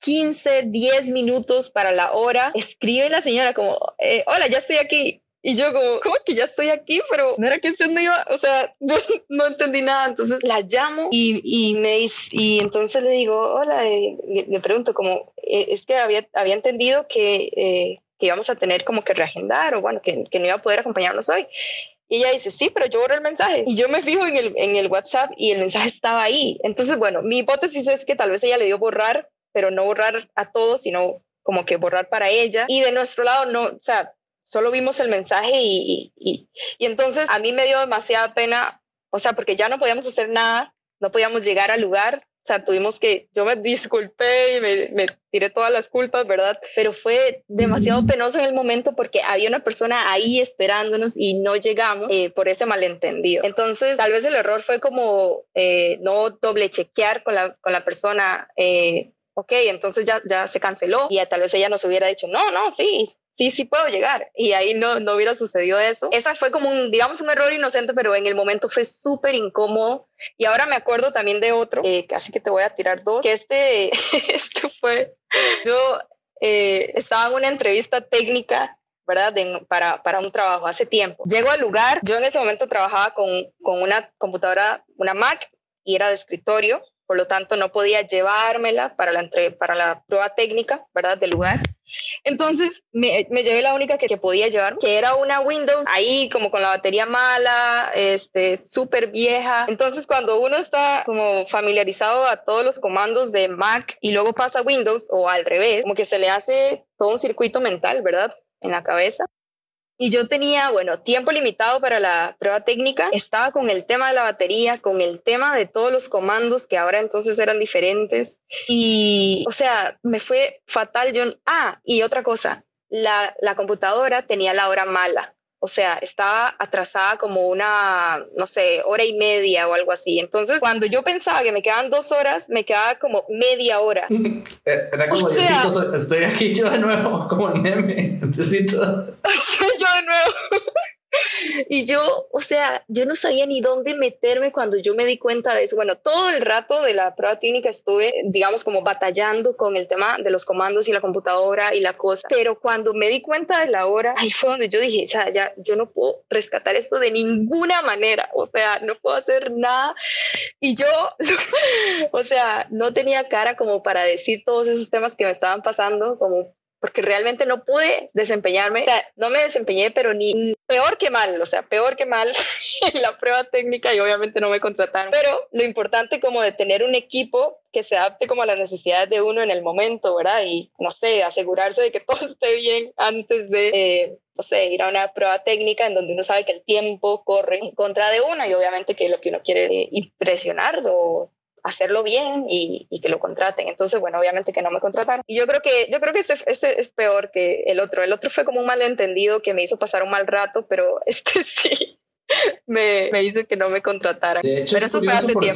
15, 10 minutos para la hora, escribe la señora como, eh, hola, ya estoy aquí. Y yo como, ¿cómo que ya estoy aquí? Pero no era que usted no iba, o sea, yo no entendí nada. Entonces la llamo y, y me dice, y entonces le digo, hola, le, le, pregunto como, eh, es que había, había entendido que, eh, que íbamos a tener como que reagendar o bueno, que, que no iba a poder acompañarnos hoy. Y ella dice, sí, pero yo borré el mensaje. Y yo me fijo en el, en el WhatsApp y el mensaje estaba ahí. Entonces, bueno, mi hipótesis es que tal vez ella le dio borrar, pero no borrar a todos, sino como que borrar para ella. Y de nuestro lado, no, o sea, solo vimos el mensaje y, y, y, entonces a mí me dio demasiada pena, o sea, porque ya no podíamos hacer nada, no podíamos llegar al lugar, o sea, tuvimos que, yo me disculpé y me, me tiré todas las culpas, ¿verdad? Pero fue demasiado penoso en el momento porque había una persona ahí esperándonos y no llegamos eh, por ese malentendido. Entonces, tal vez el error fue como eh, no doble chequear con la, con la persona. Eh, ok, entonces ya, ya se canceló y tal vez ella nos hubiera dicho, no, no, sí, sí, sí puedo llegar. Y ahí no, no hubiera sucedido eso. Esa fue como un, digamos, un error inocente, pero en el momento fue súper incómodo. Y ahora me acuerdo también de otro, eh, que te voy a tirar dos, que este, este fue, yo eh, estaba en una entrevista técnica ¿verdad? para, para, un trabajo hace tiempo. Llego al lugar, yo en ese momento trabajaba con, con, una computadora, una Mac, y era de escritorio, por lo tanto no podía llevármela para la, para la prueba técnica, ¿verdad? Del lugar. Entonces me, me llevé la única que, que, podía llevar, que era una Windows ahí como con la batería mala, este, súper vieja. Entonces cuando uno está como familiarizado a todos los comandos de Mac y luego pasa a Windows o al revés, como que se le hace todo un circuito mental, ¿verdad? En la cabeza. Y yo tenía, bueno, tiempo limitado para la prueba técnica. Estaba con el tema de la batería, con el tema de todos los comandos que ahora entonces eran diferentes. Y, o sea, me fue fatal. Yo, ah, y otra cosa, la, la computadora tenía la hora mala. O sea, estaba atrasada como una, no sé, hora y media o algo así. Entonces, cuando yo pensaba que me quedaban dos horas, me quedaba como media hora. Eh, era como, o sea, estoy aquí yo de nuevo, como el meme. Necesito. yo de nuevo. Y yo, o sea, yo no sabía ni dónde meterme cuando yo me di cuenta de eso. Bueno, todo el rato de la prueba técnica estuve, digamos, como batallando con el tema de los comandos y la computadora y la cosa. Pero cuando me di cuenta de la hora, ahí fue donde yo dije, o sea, ya, yo no puedo rescatar esto de ninguna manera. O sea, no puedo hacer nada. Y yo, o sea, no tenía cara como para decir todos esos temas que me estaban pasando, como porque realmente no pude desempeñarme, o sea, no me desempeñé, pero ni peor que mal, o sea, peor que mal en la prueba técnica y obviamente no me contrataron. Pero lo importante como de tener un equipo que se adapte como a las necesidades de uno en el momento, ¿verdad? Y, no sé, asegurarse de que todo esté bien antes de, eh, no sé, ir a una prueba técnica en donde uno sabe que el tiempo corre en contra de uno y obviamente que lo que uno quiere eh, impresionar hacerlo bien y, y, que lo contraten. Entonces, bueno, obviamente que no me contrataron. Y yo creo que, yo creo que este, este, es peor que el otro. El otro fue como un malentendido que me hizo pasar un mal rato, pero este sí. Me, me hizo que no me contrataran. De hecho, pero es curioso porque,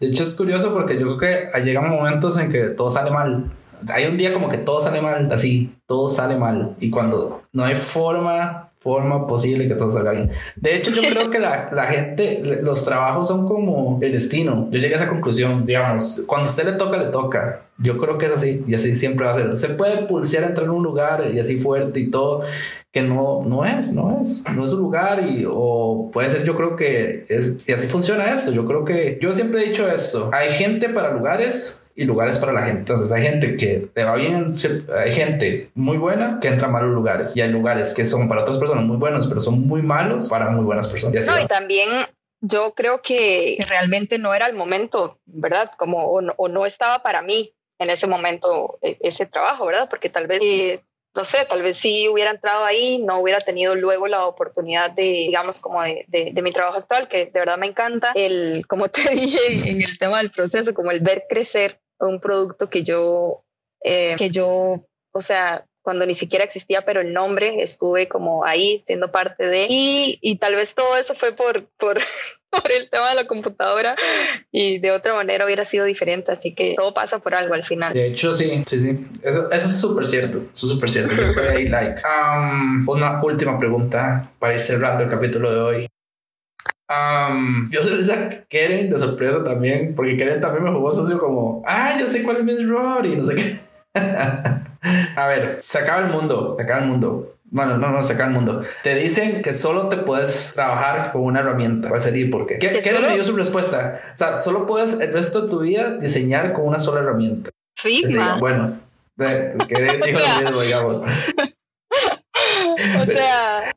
de hecho, es curioso porque yo creo que llegan momentos en que todo sale mal. Hay un día como que todo sale mal, así, todo sale mal. Y cuando no hay forma forma posible que todo salga bien. De hecho, yo creo que la, la, gente, los trabajos son como el destino. Yo llegué a esa conclusión, digamos, cuando usted le toca, le toca. Yo creo que es así y así siempre va a ser. Usted puede pulsear entrar en un lugar y así fuerte y todo, que no, no es, no es, no es un lugar y o puede ser, yo creo que es, y así funciona esto. Yo creo que yo siempre he dicho esto, hay gente para lugares y lugares para la gente. Entonces hay gente que te va bien, hay gente muy buena que entra a malos lugares y hay lugares que son para otras personas muy buenos, pero son muy malos para muy buenas personas. Y no, y también yo creo que realmente no era el momento, ¿verdad? Como o no, o no estaba para mí en ese momento e, ese trabajo, ¿verdad? Porque tal vez eh, no sé, tal vez si hubiera entrado ahí, no hubiera tenido luego la oportunidad de, digamos, como de, de, mi trabajo actual, que de verdad me encanta, el, como te dije en el tema del proceso, como el ver crecer un producto que yo, eh, que yo, o sea, cuando ni siquiera existía, pero el nombre estuve como ahí siendo parte de, y, y tal vez todo eso fue por, por, por el tema de la computadora y de otra manera hubiera sido diferente, así que todo pasa por algo al final. De hecho, sí, sí, sí, eso, eso es súper cierto, eso es súper cierto, estoy ahí, like, um, una última pregunta para ir cerrando el capítulo de hoy. Um, yo se les a Keren de sorpresa también, porque Keren también me jugó socio como, ah, yo sé cuál es mi error y no sé qué. a ver, se acaba el mundo, se acaba el mundo. Bueno, no, no, se acaba el mundo. Te dicen que solo te puedes trabajar con una herramienta. ¿Cuál sería y por qué? ¿Qué, ¿qué me dio su respuesta? O sea, solo puedes el resto de tu vida diseñar con una sola herramienta. Figma. Bueno, ¿qué dijo lo mismo, digamos? o sea,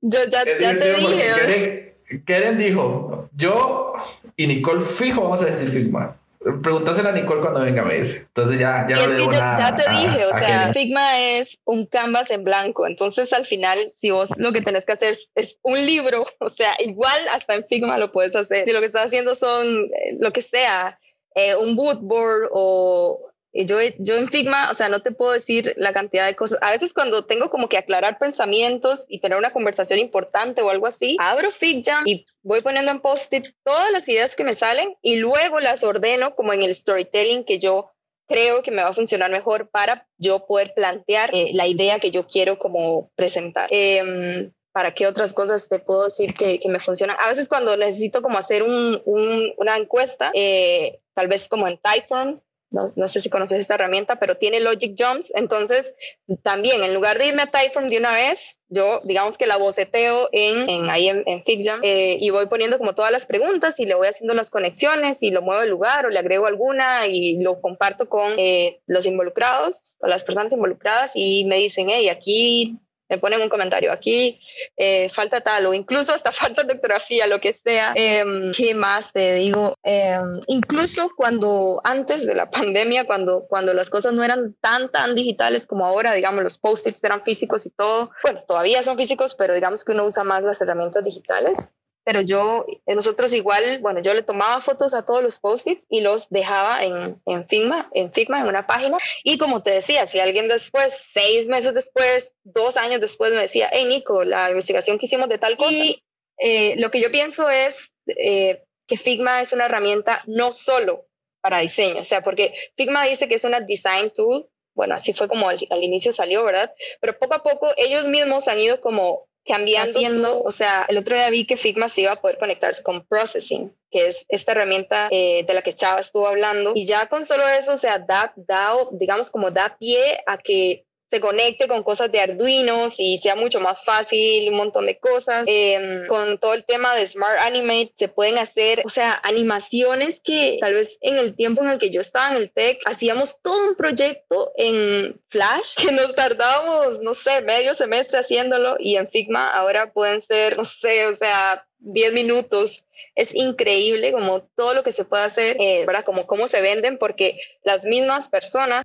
yo ya, ya te dije. Keren dijo, yo y Nicole fijo vamos a decir Figma. Pregúntasela a Nicole cuando venga, me dice. Entonces ya, ya no le Ya te dije, o sea, Figma es un canvas en blanco. Entonces al final, si vos lo que tenés que hacer es, un libro, o sea, igual hasta en Figma lo puedes hacer. Si lo que estás haciendo son eh, lo que sea, eh, un boot board o yo, yo en Figma, o sea, no te puedo decir la cantidad de cosas. A veces cuando tengo como que aclarar pensamientos y tener una conversación importante o algo así, abro FigJam y voy poniendo en post-it todas las ideas que me salen y luego las ordeno como en el storytelling que yo creo que me va a funcionar mejor para yo poder plantear eh, la idea que yo quiero como presentar. Em, ¿Para qué otras cosas te puedo decir que, que me funcionan? A veces cuando necesito como hacer un, un, una encuesta, eh, tal vez como en Typeform, no, sé si conoces esta herramienta, pero tiene Logic Jumps. Entonces, también, en lugar de irme a Typeform de una vez, yo, digamos que la boceteo en, en ahí en, en FigJam eh, y voy poniendo como todas las preguntas y le voy haciendo las conexiones y lo muevo de lugar o le agrego alguna y lo comparto con eh, los involucrados o las personas involucradas y me dicen, hey, aquí me ponen un comentario aquí, eh, falta tal, o incluso hasta falta de ortografía, lo que sea. Em, ¿Qué más te digo? Em, incluso cuando antes de la pandemia, cuando, cuando las cosas no eran tan, tan digitales como ahora, digamos, los post-its eran físicos y todo, bueno, todavía son físicos, pero digamos que uno usa más las herramientas digitales pero yo, eh, nosotros igual, bueno, yo le tomaba fotos a todos los post-its y los dejaba en, en, Figma, en Figma, en una página. Y como te decía, si alguien después, seis meses después, dos años después me decía, hey Nico, la investigación que hicimos de tal cosa, y eh, lo que yo pienso es eh, que Figma es una herramienta no solo para diseño, o sea, porque Figma dice que es una design tool, bueno, así fue como al, al inicio salió, ¿verdad? Pero poco a poco ellos mismos han ido como cambiando, o sea, el otro día vi que Figma se iba a poder conectarse con Processing, que es esta herramienta eh, de la que Chava estuvo hablando, y ya con solo eso, o sea, da, da, digamos, como da pie a que se conecte con cosas de Arduino y sea mucho más fácil, un montón de cosas. Em, con todo el tema de Smart Animate se pueden hacer, o sea, animaciones que tal vez en el tiempo en el que yo estaba en el tech hacíamos todo un proyecto en Flash que nos tardábamos, no sé, medio semestre haciéndolo y en Figma ahora pueden ser, no sé, o sea, 10 minutos. Es increíble como todo lo que se puede hacer, eh, ¿verdad? Como cómo se venden, porque las mismas personas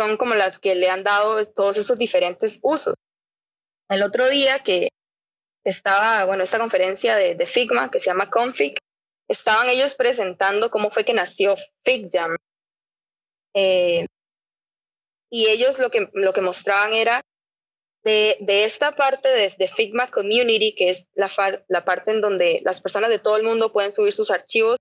son como las que le han dado todos esos diferentes usos. El otro día que estaba, bueno, esta conferencia de, Figma que se llama Config, estaban ellos presentando cómo fue que nació FigJam. Eh, y ellos lo que, lo que mostraban era de, de esta parte de, de, Figma Community, que es la, la parte en donde las personas de todo el mundo pueden subir sus archivos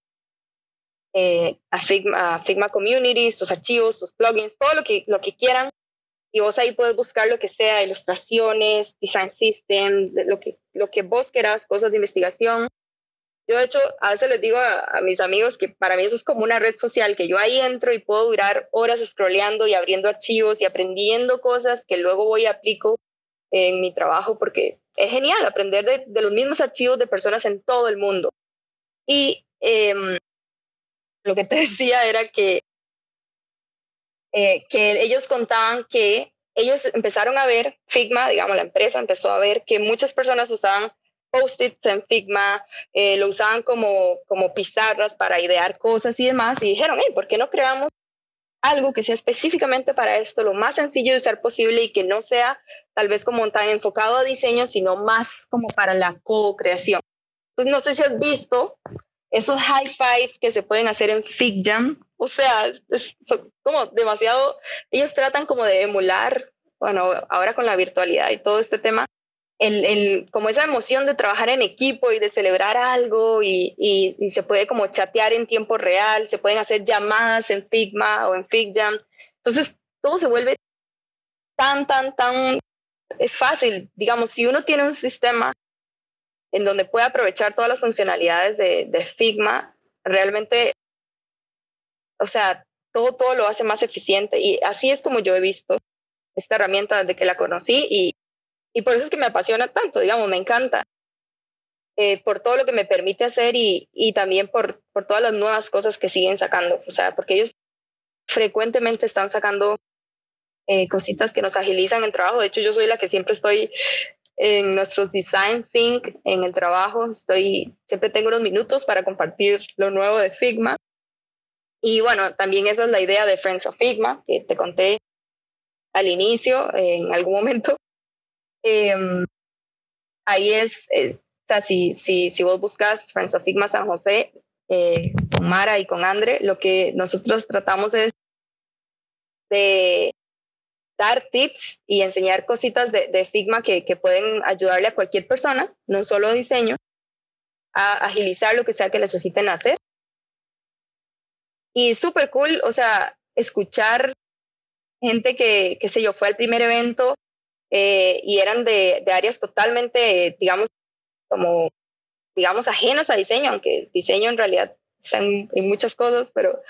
eh, a, Figma, Figma Community, sus archivos, sus plugins, todo lo que, lo que quieran. Y vos ahí puedes buscar lo que sea, ilustraciones, design system, lo que, lo que vos quieras, cosas de investigación. Yo, de hecho, a veces les digo a, mis amigos que para mí eso es como una red social, que yo ahí entro y puedo durar horas scrolleando y abriendo archivos y aprendiendo cosas que luego voy y aplico en mi trabajo porque es genial aprender de, los mismos archivos de personas en todo el mundo. Y em, lo que te decía era que, eh, que ellos contaban que ellos empezaron a ver, Figma, digamos, la empresa empezó a ver que muchas personas usaban post-its en Figma, eh, lo usaban como, como pizarras para idear cosas y demás, y dijeron, hey, ¿por qué no creamos algo que sea específicamente para esto, lo más sencillo de usar posible y que no sea tal vez como tan enfocado a diseño, sino más como para la co-creación? Pues no sé si has visto esos high five que se pueden hacer en FigJam, o sea, es, como demasiado, ellos tratan como de emular, bueno, ahora con la virtualidad y todo este tema, el, el, como esa emoción de trabajar en equipo y de celebrar algo y, y, se puede como chatear en tiempo real, se pueden hacer llamadas en Figma o en FigJam. Entonces, todo se vuelve tan, tan, tan fácil. Digamos, si uno tiene un sistema en donde puede aprovechar todas las funcionalidades de, de Figma, realmente, o sea, todo, todo lo hace más eficiente. Y así es como yo he visto esta herramienta desde que la conocí y, y por eso es que me apasiona tanto, digamos, me encanta. Eh, por todo lo que me permite hacer y, y también por, por todas las nuevas cosas que siguen sacando. O sea, porque ellos frecuentemente están sacando eh, cositas que nos agilizan el trabajo. De hecho, yo soy la que siempre estoy en nuestros design sync en el trabajo. Estoy, siempre tengo unos minutos para compartir lo nuevo de Figma. Y bueno, también esa es la idea de Friends of Figma, que te conté al inicio, en algún momento. Em, ahí es, eh, o sea, si, si, si vos buscas Friends of Figma San José, eh, con Mara y con Andre, lo que nosotros tratamos es de dar tips y enseñar cositas de, de Figma que, que, pueden ayudarle a cualquier persona, no solo diseño, a agilizar lo que sea que necesiten hacer. Y súper cool, o sea, escuchar gente que, qué sé yo, fue al primer evento eh, y eran de, de, áreas totalmente, digamos, como, digamos, ajenas a diseño, aunque diseño en realidad están en muchas cosas, pero...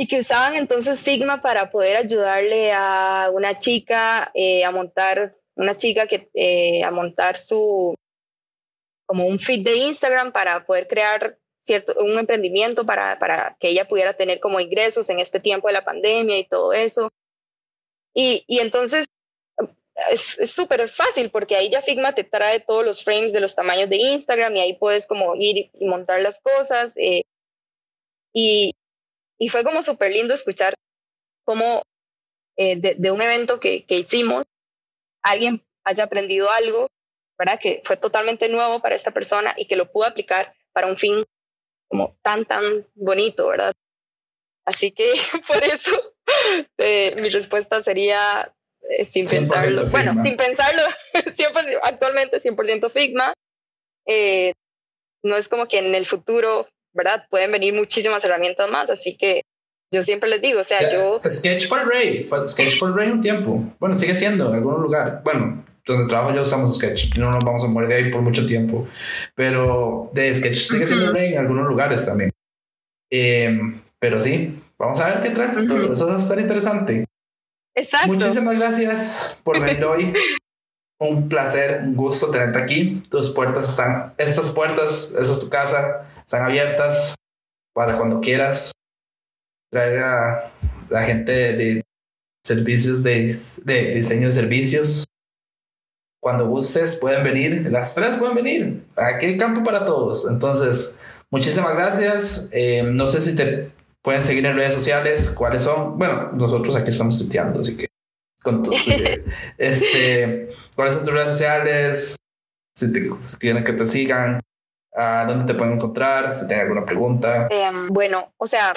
Y que usaban entonces Figma para poder ayudarle a una chica eh, a montar, una chica que eh, a montar su, como un feed de Instagram para poder crear cierto, un emprendimiento para, para que ella pudiera tener como ingresos en este tiempo de la pandemia y todo eso. Y, y entonces es súper fácil porque ahí ya Figma te trae todos los frames de los tamaños de Instagram y ahí puedes como ir y montar las cosas. Eh, y, y, fue como súper lindo escuchar cómo eh, de, de, un evento que, que, hicimos, alguien haya aprendido algo, ¿verdad? Que fue totalmente nuevo para esta persona y que lo pudo aplicar para un fin como tan, tan bonito, ¿verdad? Así que por eso eh, mi respuesta sería eh, sin pensarlo. Bueno, sin pensarlo, actualmente 100% Figma. Eh, no es como que en el futuro, ¿verdad? Pueden venir muchísimas herramientas más, así que yo siempre les digo, o sea, yo... Sketch for Ray, Sketch for Ray un tiempo. Bueno, sigue siendo en algún lugar. Bueno, donde trabajo ya usamos Sketch. No nos vamos a morir de ahí por mucho tiempo. Pero de Sketch sigue siendo Ray en algunos lugares también. Em, pero sí, vamos a ver qué trae el Eso va a estar interesante. Exacto. Muchísimas gracias por venir hoy. un placer, un gusto tenerte aquí. Tus puertas están, estas puertas, esa es tu casa, están abiertas para cuando quieras traer a la gente de servicios de, de diseño de servicios. Cuando gustes, pueden venir. Las tres pueden venir. Aquí hay campo para todos. Entonces, muchísimas gracias. Eh, no sé si te pueden seguir en redes sociales. ¿Cuáles son? Bueno, nosotros aquí estamos tuiteando, así que con tu, este, ¿cuáles son tus redes sociales? Si, te, quieren que te sigan, ¿a dónde te pueden encontrar? Si tienen alguna pregunta. Em, bueno, o sea,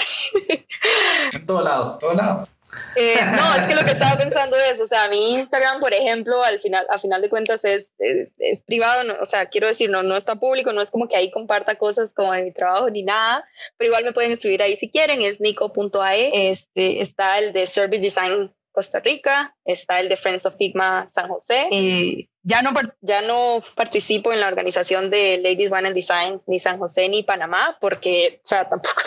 en todo lado, todo lado. Eh, no, es que lo que estaba pensando es, o sea, mi Instagram, por ejemplo, al final, a final de cuentas es, es, privado, o sea, quiero decir, no, no está público, no es como que ahí comparta cosas como de mi trabajo ni nada, pero igual me pueden escribir ahí si quieren, es nico.ae, este, está el de Service Design Costa Rica, está el de Friends of Figma San José. Y ya no, ya no participo en la organización de Ladies One and Design ni San José ni Panamá porque o sea, tampoco,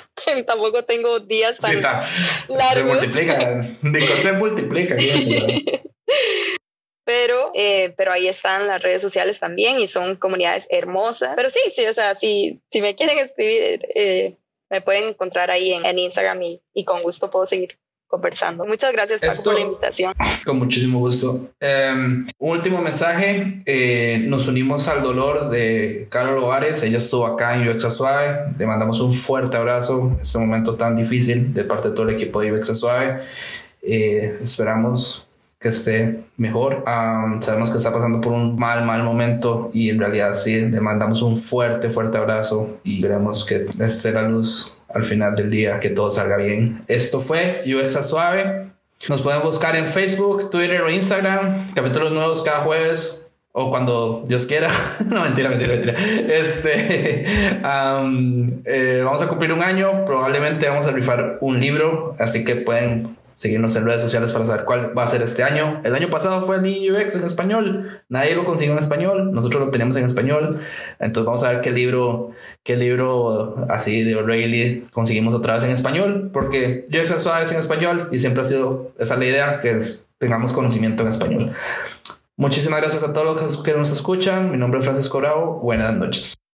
tampoco tengo días tan largos. Se multiplica, se multiplica. pero, eh, pero ahí están las redes sociales también y son comunidades hermosas. Pero sí, sí, o sea, si, si me quieren escribir, eh, me pueden encontrar ahí en, en Instagram y, y, con gusto puedo seguir conversando. Muchas gracias Paco, por la invitación. Con muchísimo gusto. Um, último mensaje. Eh, nos unimos al dolor de Carol Ovares. Ella estuvo acá en UX Suave. Le mandamos un fuerte abrazo en este momento tan difícil de parte de todo el equipo de UX Suave. Eh, esperamos que esté mejor. Um, sabemos que está pasando por un mal, mal momento y en realidad sí, le mandamos un fuerte, fuerte abrazo y esperemos que esté la luz al final del día, que todo salga bien. Esto fue UX a Suave. Nos pueden buscar en Facebook, Twitter o Instagram. Capítulos nuevos cada jueves o cuando Dios quiera. no, mentira, mentira, mentira. Este, um, eh, vamos a cumplir un año. Probablemente vamos a rifar un libro, así que pueden seguirnos en redes sociales para saber cuál va a ser este año. El año pasado fue el UX en español, nadie lo consiguió en español, nosotros lo tenemos en español, entonces vamos a ver qué libro, qué libro así de O'Reilly conseguimos otra vez en español, porque UX suave en español y siempre ha sido esa la idea, que es, tengamos conocimiento en español. Muchísimas gracias a todos los que nos escuchan, mi nombre es Francisco Bravo, buenas noches.